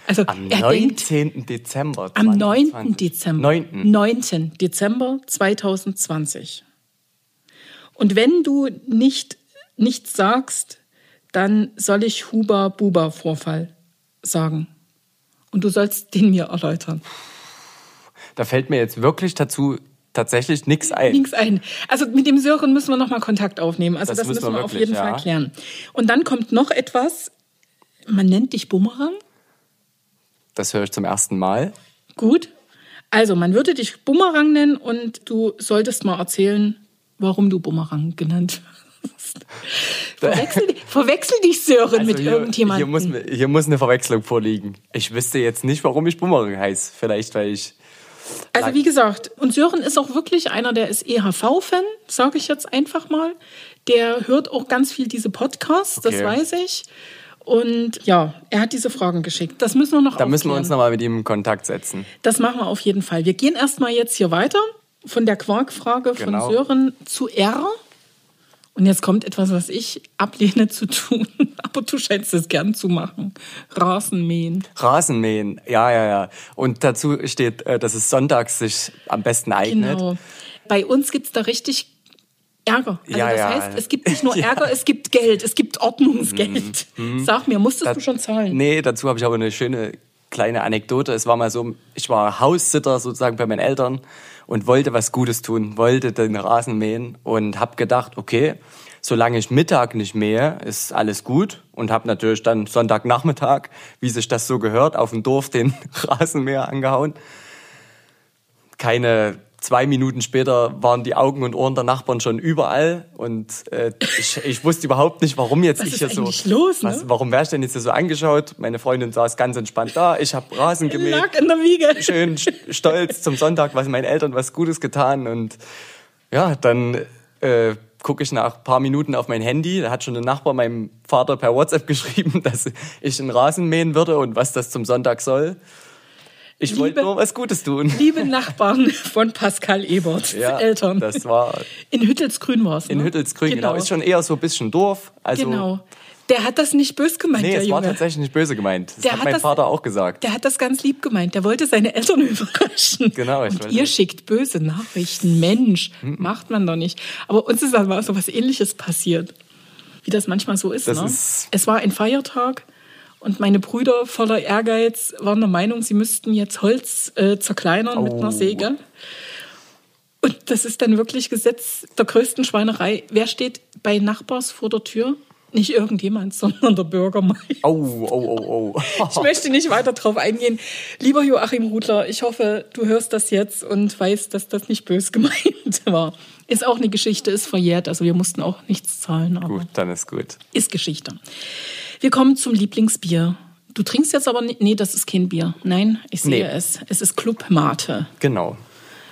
Also Am er denkt 19. Dezember. am 9. 2020. Dezember. 9. 9. Dezember 2020. Und wenn du nicht nichts sagst, dann soll ich Huba-Buba-Vorfall sagen. Und du sollst den mir erläutern. Da fällt mir jetzt wirklich dazu tatsächlich nichts ein. Links ein. Also mit dem Sören müssen wir nochmal Kontakt aufnehmen. Also das, Das müssen wir wir auf wirklich, jeden ja. Fall klären. Und dann kommt noch etwas. Man nennt dich Bumerang. Das höre ich zum ersten Mal. Gut. Also, man würde dich Bumerang nennen und du solltest mal erzählen, warum du Bumerang genannt wirst. verwechsel, verwechsel dich, Sören, mit Also hier, irgendjemandem. Hier muss, hier muss eine Verwechslung vorliegen. Ich wüsste jetzt nicht, warum ich Bumerang heiße. Vielleicht, weil ich. also, wie gesagt, und Sören ist auch wirklich einer, der ist EHV-Fan, sage ich jetzt einfach mal. Der hört auch ganz viel diese Podcasts, das Okay. weiß ich. Und ja, er hat diese Fragen geschickt. Das müssen wir noch Da müssen wir aufklären. uns nochmal mit ihm in Kontakt setzen. Das machen wir auf jeden Fall. Wir gehen erstmal jetzt hier weiter von der Quarkfrage Genau. von Sören zu R. Und jetzt kommt etwas, was ich ablehne zu tun. Aber du scheinst es gern zu machen. Rasenmähen. Rasenmähen, ja, ja, ja. Und dazu steht, äh, dass es sonntags sich am besten eignet. Genau. Bei uns gibt's da richtig Ärger. Also Ja, das ja. heißt, es gibt nicht nur Ja. Mhm. Ärger, es gibt Geld, es gibt Ordnungsgeld. Sag mir, musstest du schon zahlen? Nee, dazu habe ich aber eine schöne kleine Anekdote. Es war mal so, ich war Haussitter sozusagen bei meinen Eltern und wollte was Gutes tun, wollte den Rasen mähen und habe gedacht, okay, solange ich Mittag nicht mähe, ist alles gut und habe natürlich dann Sonntagnachmittag, wie sich das so gehört, auf dem Dorf den Rasenmäher angehauen. Keine zwei Minuten später waren die Augen und Ohren der Nachbarn schon überall und äh, ich, ich wusste überhaupt nicht, warum jetzt Was ich hier so. los, ne? was, warum wäre ich denn jetzt hier so angeschaut? Meine Freundin saß ganz entspannt da, ich habe Rasen gemäht, Lag in der Wiege. schön st- stolz zum Sonntag, was meinen Eltern was Gutes getan und ja, dann äh, gucke ich nach ein paar Minuten auf mein Handy, da hat schon ein Nachbar meinem Vater per WhatsApp geschrieben, dass ich einen Rasen mähen würde und was das zum Sonntag soll. Ich wollte Liebe- nur was Gutes tun. Liebe Nachbarn von Pascal Ebert, Ja, Eltern. das war in Hüttelsgrün war es. in ne? Hüttelsgrün, genau. Ist schon eher so ein bisschen Dorf. Also, genau. Der hat das nicht bös gemeint, Nee, der es war Junge. tatsächlich nicht böse gemeint. Das Der hat hat mein das- Vater auch gesagt. Der hat das ganz lieb gemeint. Der wollte seine Eltern überraschen. Genau, ich Und ihr nicht. schickt böse Nachrichten. Mensch, macht man doch nicht. Aber uns ist aber so was Ähnliches passiert. Wie das manchmal so ist. Das ne? ist- Es war ein Feiertag und meine Brüder voller Ehrgeiz waren der Meinung, sie müssten jetzt Holz äh, zerkleinern mit einer Oh. Säge. Und das ist dann wirklich Gesetz der größten Schweinerei. Wer steht bei Nachbars vor der Tür? Nicht irgendjemand, sondern der Bürgermeister. Oh, oh, oh, oh. Ich möchte nicht weiter drauf eingehen. Lieber Joachim Rudler, ich hoffe, du hörst das jetzt und weißt, dass das nicht bös gemeint war. Ist auch eine Geschichte, ist verjährt, also wir mussten auch nichts zahlen, aber Gut, dann ist gut. ist Geschichte. Wir kommen zum Lieblingsbier. Du trinkst jetzt aber nicht, nee, das ist kein Bier. Nein, ich sehe Nee. es. Es ist Club Mate. Genau.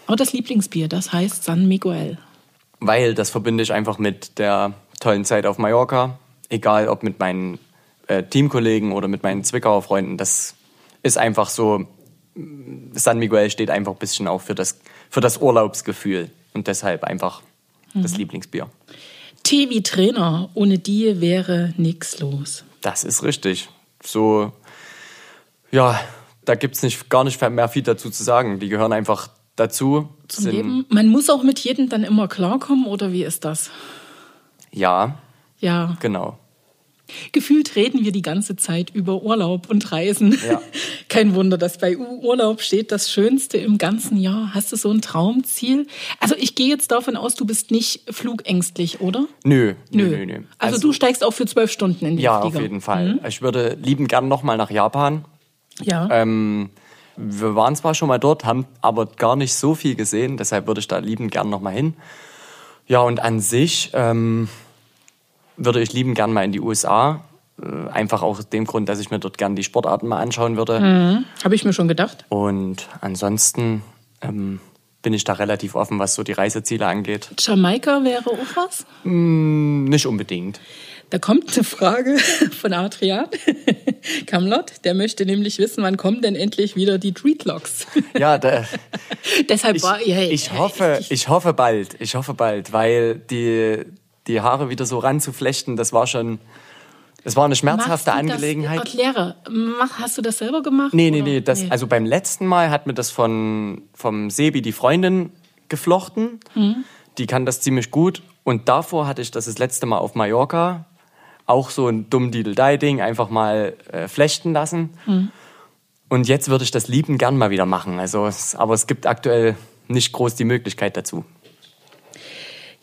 Aber das Lieblingsbier, das heißt San Miguel. Weil das verbinde ich einfach mit der tollen Zeit auf Mallorca. Egal ob mit meinen äh, Teamkollegen oder mit meinen Zwickauer Freunden. Das ist einfach so. San Miguel steht einfach ein bisschen auch für das, für das Urlaubsgefühl. Und deshalb einfach das Lieblingsbier. Tee wie Trainer, ohne die wäre nix los. Das ist richtig. So, ja, da gibt es nicht, gar nicht mehr viel dazu zu sagen. Die gehören einfach dazu. Zum Leben. Man muss auch mit jedem dann immer klarkommen, oder wie ist das? Ja, Ja, genau. Gefühlt reden wir die ganze Zeit über Urlaub und Reisen. Ja. Kein Wunder, dass bei Urlaub steht das Schönste im ganzen Jahr. Hast du so ein Traumziel? Also ich gehe jetzt davon aus, du bist nicht flugängstlich, oder? Nö, nö, nö. nö. Also, du steigst auch für zwölf Stunden in die Ja, Flieger. auf jeden Fall. Ich würde lieben gern nochmal nach Japan. Ja. Ähm, wir waren zwar schon mal dort, haben aber gar nicht so viel gesehen, deshalb würde ich da lieben gern nochmal hin. Ja, und an sich ähm, würde ich lieben gern mal in die USA. Äh, einfach auch aus dem Grund, dass ich mir dort gern die Sportarten mal anschauen würde. Habe ich mir schon gedacht. Und ansonsten ähm, bin ich da relativ offen, was so die Reiseziele angeht. Jamaika wäre auch was? Nicht unbedingt. Da kommt eine Frage von Adrian Kamlott. Der möchte nämlich wissen, wann kommen denn endlich wieder die Treatlocks? Ja, da, Deshalb ich, war hey, ich hoffe, ich hoffe bald. Ich hoffe bald, weil die, die Haare wieder so ranzuflechten, das war schon, das war eine schmerzhafte Machst Angelegenheit. Das, erkläre, mach, hast du das selber gemacht? Nee, nee, nee, das, also beim letzten Mal hat mir das von, vom Sebi die Freundin geflochten. Mhm. Die kann das ziemlich gut. Und davor hatte ich das das letzte Mal auf Mallorca. Auch so ein dumm ding einfach mal äh, flechten lassen. Mhm. Und jetzt würde ich das lieben gern mal wieder machen. Also, es, aber es gibt aktuell nicht groß die Möglichkeit dazu.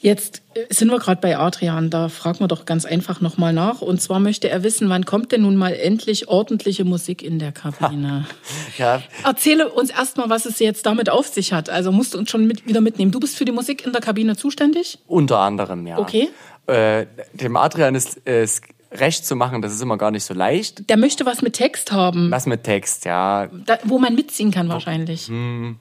Jetzt äh, sind wir gerade bei Adrian, da fragen wir doch ganz einfach nochmal nach. Und zwar möchte er wissen, wann kommt denn nun mal endlich ordentliche Musik in der Kabine? Ja, Erzähle uns erstmal, was es jetzt damit auf sich hat. Also musst du uns schon mit, wieder mitnehmen. Du bist für die Musik in der Kabine zuständig? unter anderem, ja. Okay. Äh, dem Adrian ist, ist recht zu machen, das ist immer gar nicht so leicht. Der möchte was mit Text haben, Was mit Text, ja. da, wo man mitziehen kann wahrscheinlich. wir,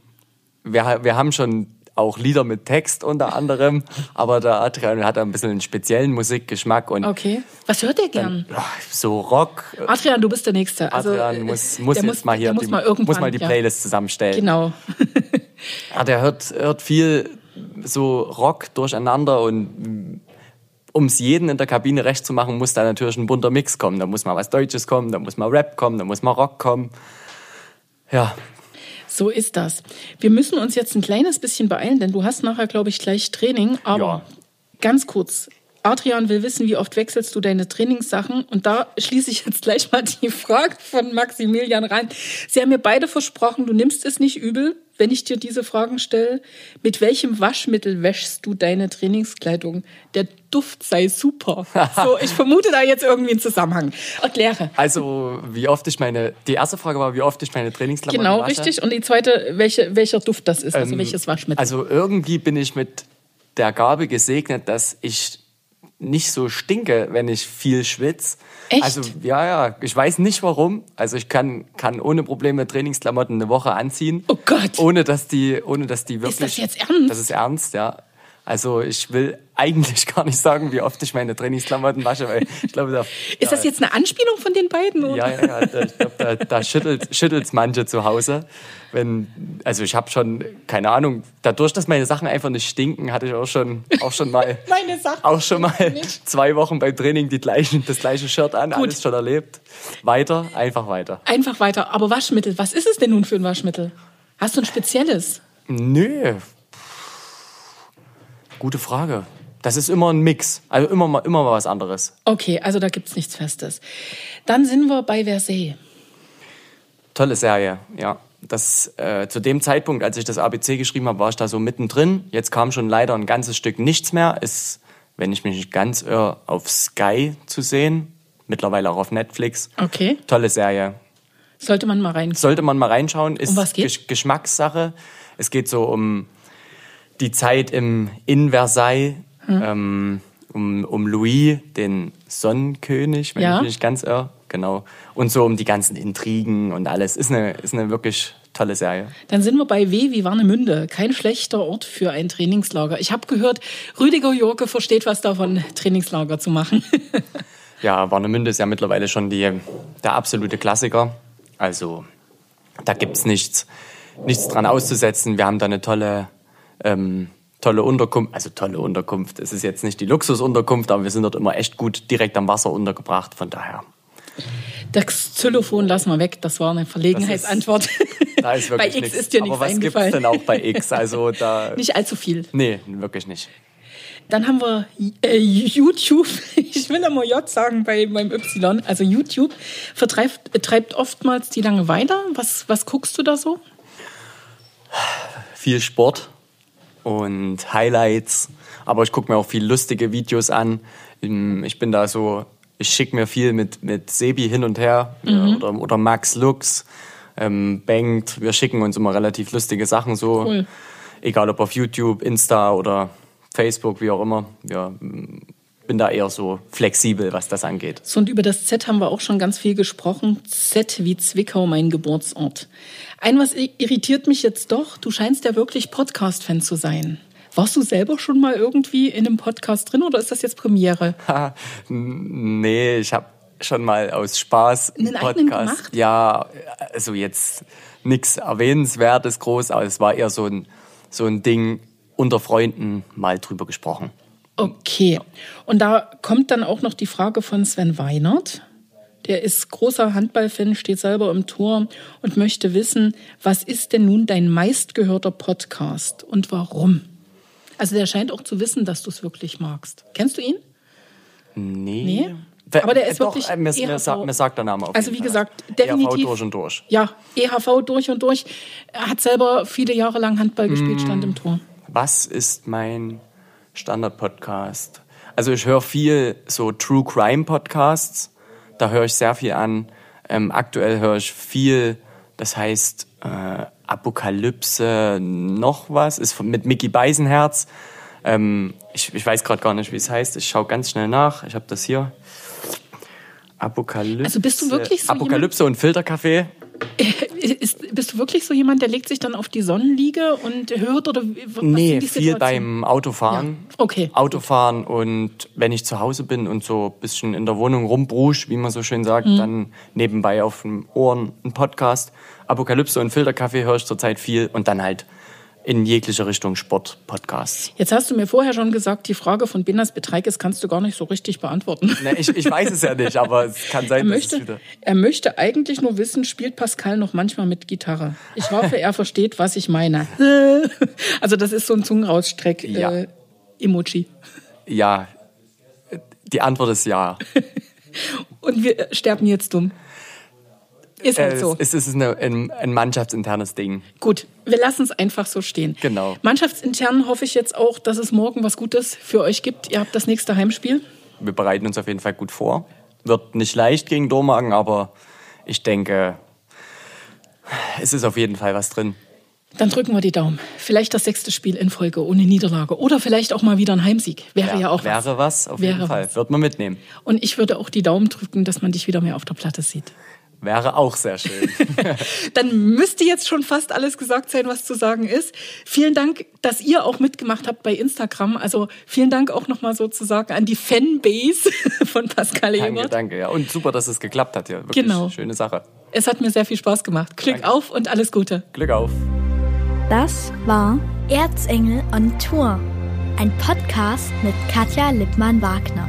wir haben schon auch Lieder mit Text unter anderem. Aber der Adrian hat ein bisschen einen speziellen Musikgeschmack und Okay. Was hört der gern? ja, so Rock. Adrian, du bist der Nächste. Also, Adrian äh, muss, muss jetzt mal hier muss die, mal muss mal die ja. Playlist zusammenstellen. Genau. Ja, der hört, hört viel so Rock durcheinander und um es jeden in der Kabine recht zu machen, muss da natürlich ein bunter Mix kommen. Da muss mal was Deutsches kommen, da muss mal Rap kommen, da muss mal Rock kommen. Ja, So ist das. Wir müssen uns jetzt ein kleines bisschen beeilen, denn du hast nachher, glaube ich, gleich Training. Aber Ja. ganz kurz. Adrian will wissen, wie oft wechselst du deine Trainingssachen? Und da schließe ich jetzt gleich mal die Frage von Maximilian rein. Sie haben mir beide versprochen, du nimmst es nicht übel, wenn ich dir diese Fragen stelle. Mit welchem Waschmittel wäschst du deine Trainingskleidung? Der Duft sei super. So, ich vermute da jetzt irgendwie einen Zusammenhang. Erkläre. also wie oft ich meine, die erste Frage war, wie oft ich meine Trainingsklamotten Genau, wasche. richtig. Und die zweite, welche, welcher Duft das ist, also Ähm, welches Waschmittel. Also irgendwie bin ich mit der Gabe gesegnet, dass ich nicht so stinke, wenn ich viel schwitze. Echt? Also ja, ja, ich weiß nicht warum. Also ich kann, kann ohne Probleme Trainingsklamotten eine Woche anziehen. Oh Gott. Ohne dass die, ohne dass die wirklich. das jetzt ernst? Das ist ernst, ja. Also ich will eigentlich gar nicht sagen, wie oft ich meine Trainingsklamotten wasche, weil ich glaube, da, ist das jetzt eine Anspielung von den beiden? Oder? ja, ja, ja, da, ich glaube, da, da schüttelt schüttelt's manche zu Hause. Wenn, also ich habe schon, keine Ahnung, dadurch, dass meine Sachen einfach nicht stinken, hatte ich auch schon, auch schon mal, Meine Sachen auch schon mal nicht. zwei Wochen beim Training die gleichen, das gleiche Shirt an, alles schon erlebt. Weiter, einfach weiter. Einfach weiter. Aber Waschmittel, was ist es denn nun für ein Waschmittel? Hast du ein spezielles? Nö. Gute Frage. Das ist immer ein Mix. Also immer mal, immer mal was anderes. Okay, also da gibt's nichts Festes. Dann sind wir bei Versailles. Tolle Serie, ja. Das, äh, zu dem Zeitpunkt, als ich das ABC geschrieben habe, war ich da so mittendrin. Jetzt kam schon leider ein ganzes Stück nichts mehr. Ist, wenn ich mich nicht ganz irre, auf Sky zu sehen. Mittlerweile auch auf Netflix. Okay. Tolle Serie. Sollte man mal rein. Sollte man mal reinschauen. Ist Um was geht's? Gesch- Geschmackssache. Es geht so um die Zeit im, in Versailles, Hm. ähm, um, um Louis, den Sonnenkönig, wenn Ja. ich mich nicht ganz irre. Genau. Und so um die ganzen Intrigen und alles. Ist eine, ist eine wirklich tolle Serie. Dann sind wir bei W wie Warnemünde. Kein schlechter Ort für ein Trainingslager. Ich habe gehört, Rüdiger Jurke versteht was davon, Trainingslager zu machen. Ja, Warnemünde ist ja mittlerweile schon die, der absolute Klassiker. Also da gibt's nichts, nichts dran auszusetzen. Wir haben da eine tolle, ähm, tolle Unterkunft. Also tolle Unterkunft. Es ist jetzt nicht die Luxusunterkunft, aber wir sind dort immer echt gut direkt am Wasser untergebracht. Von daher. Das Xylophon lassen wir weg. Das war eine Verlegenheitsantwort. Da ist bei wirklich X nichts. ist dir nichts aber was gibt's eingefallen. denn auch bei X? Also da. Nicht allzu viel. Nee, wirklich nicht. Dann haben wir äh, YouTube. Ich will immer J sagen bei beim Y. Also YouTube vertreibt treibt oftmals die Langeweile. Was, was guckst du da so? viel Sport und Highlights, aber ich gucke mir auch viel lustige Videos an. Ähm, Ich bin da so, ich schicke mir viel mit, mit Sebi hin und her äh, oder, oder Max Lux, ähm, Bengt. Wir schicken uns immer relativ lustige Sachen so, Cool. egal ob auf YouTube, Insta oder Facebook, wie auch immer. Ähm, bin da eher so flexibel, was das angeht. So, und über das Z haben wir auch schon ganz viel gesprochen. Z wie Zwickau, mein Geburtsort. Ein was irritiert mich jetzt doch, du scheinst ja wirklich Podcast-Fan zu sein. Warst du selber schon mal irgendwie in einem Podcast drin oder ist das jetzt Premiere? Ha, nee, ich habe schon mal aus Spaß Einen eigenen gemacht? Ja, also jetzt nichts Erwähnenswertes groß, aber es war eher so ein, so ein Ding unter Freunden mal drüber gesprochen. Okay. Und da kommt dann auch noch die Frage von Sven Weinert. Der ist großer Handballfan, steht selber im Tor und möchte wissen, was ist denn nun dein meistgehörter Podcast und warum? Also der scheint auch zu wissen, dass du es wirklich magst. Kennst du ihn? Nee. Nee? Aber der ist äh, doch, wirklich äh, mir, EHV. mir, sagt, mir sagt der Name auf Also wie gesagt, definitiv. EHV durch und durch. Ja, EHV durch und durch. Er hat selber viele Jahre lang Handball gespielt, Mm. stand im Tor. Was ist mein Standard-Podcast? Also ich höre viel so True Crime Podcasts. Da höre ich sehr viel an. Ähm, aktuell höre ich viel, das heißt äh, Apokalypse, noch was, ist mit Mickey Beisenherz. Ähm, ich, ich weiß gerade gar nicht, wie es heißt. Ich schaue ganz schnell nach. Ich habe das hier. Apokalypse. Also bist du wirklich so Apokalypse und Filterkaffee. Ist, bist du wirklich so jemand, der legt sich dann auf die Sonnenliege und hört oder was Nee, viel beim Autofahren. Ja, okay. Autofahren und wenn ich zu Hause bin und so ein bisschen in der Wohnung rumbrusch, wie man so schön sagt, Mhm. dann nebenbei auf den Ohren ein Podcast. Apokalypse und Filterkaffee höre ich zurzeit viel und dann halt in jegliche Richtung Sport-Podcasts. Jetzt hast du mir vorher schon gesagt, die Frage von Benas Betreikes kannst du gar nicht so richtig beantworten. Ne, ich, ich weiß es ja nicht, aber es kann Er sein, dass es möchte, wieder... er möchte eigentlich nur wissen, spielt Pascal noch manchmal mit Gitarre? Ich hoffe, er versteht, was ich meine. Also das ist so ein Zungenrausstreck Ja. äh, Emoji. Ja, die Antwort ist ja. Und wir sterben jetzt dumm. Ist halt Äh, so. Es ist eine, ein, ein mannschaftsinternes Ding. Gut, wir lassen es einfach so stehen. Genau. Mannschaftsintern hoffe ich jetzt auch, dass es morgen was Gutes für euch gibt. Ihr habt das nächste Heimspiel. Wir bereiten uns auf jeden Fall gut vor. Wird nicht leicht gegen Dormagen, aber ich denke, es ist auf jeden Fall was drin. Dann drücken wir die Daumen. Vielleicht das sechste Spiel in Folge ohne Niederlage. Oder vielleicht auch mal wieder ein Heimsieg. Wäre ja, auch was. Wäre was, auf Wäre jeden Fall. was. Wird man mitnehmen. Und ich würde auch die Daumen drücken, dass man dich wieder mehr auf der Platte sieht. Wäre auch sehr schön. Dann müsste jetzt schon fast alles gesagt sein, was zu sagen ist. Vielen Dank, dass ihr auch mitgemacht habt bei Instagram. Also vielen Dank auch nochmal sozusagen an die Fanbase von Pascal danke, Ebert. danke. Ja. Und super, dass es geklappt hat. Ja, wirklich Genau. schöne Sache. Es hat mir sehr viel Spaß gemacht. Glück Danke. auf und alles Gute. Glück auf. Das war Erzengel on Tour, ein Podcast mit Katja Lippmann-Wagner.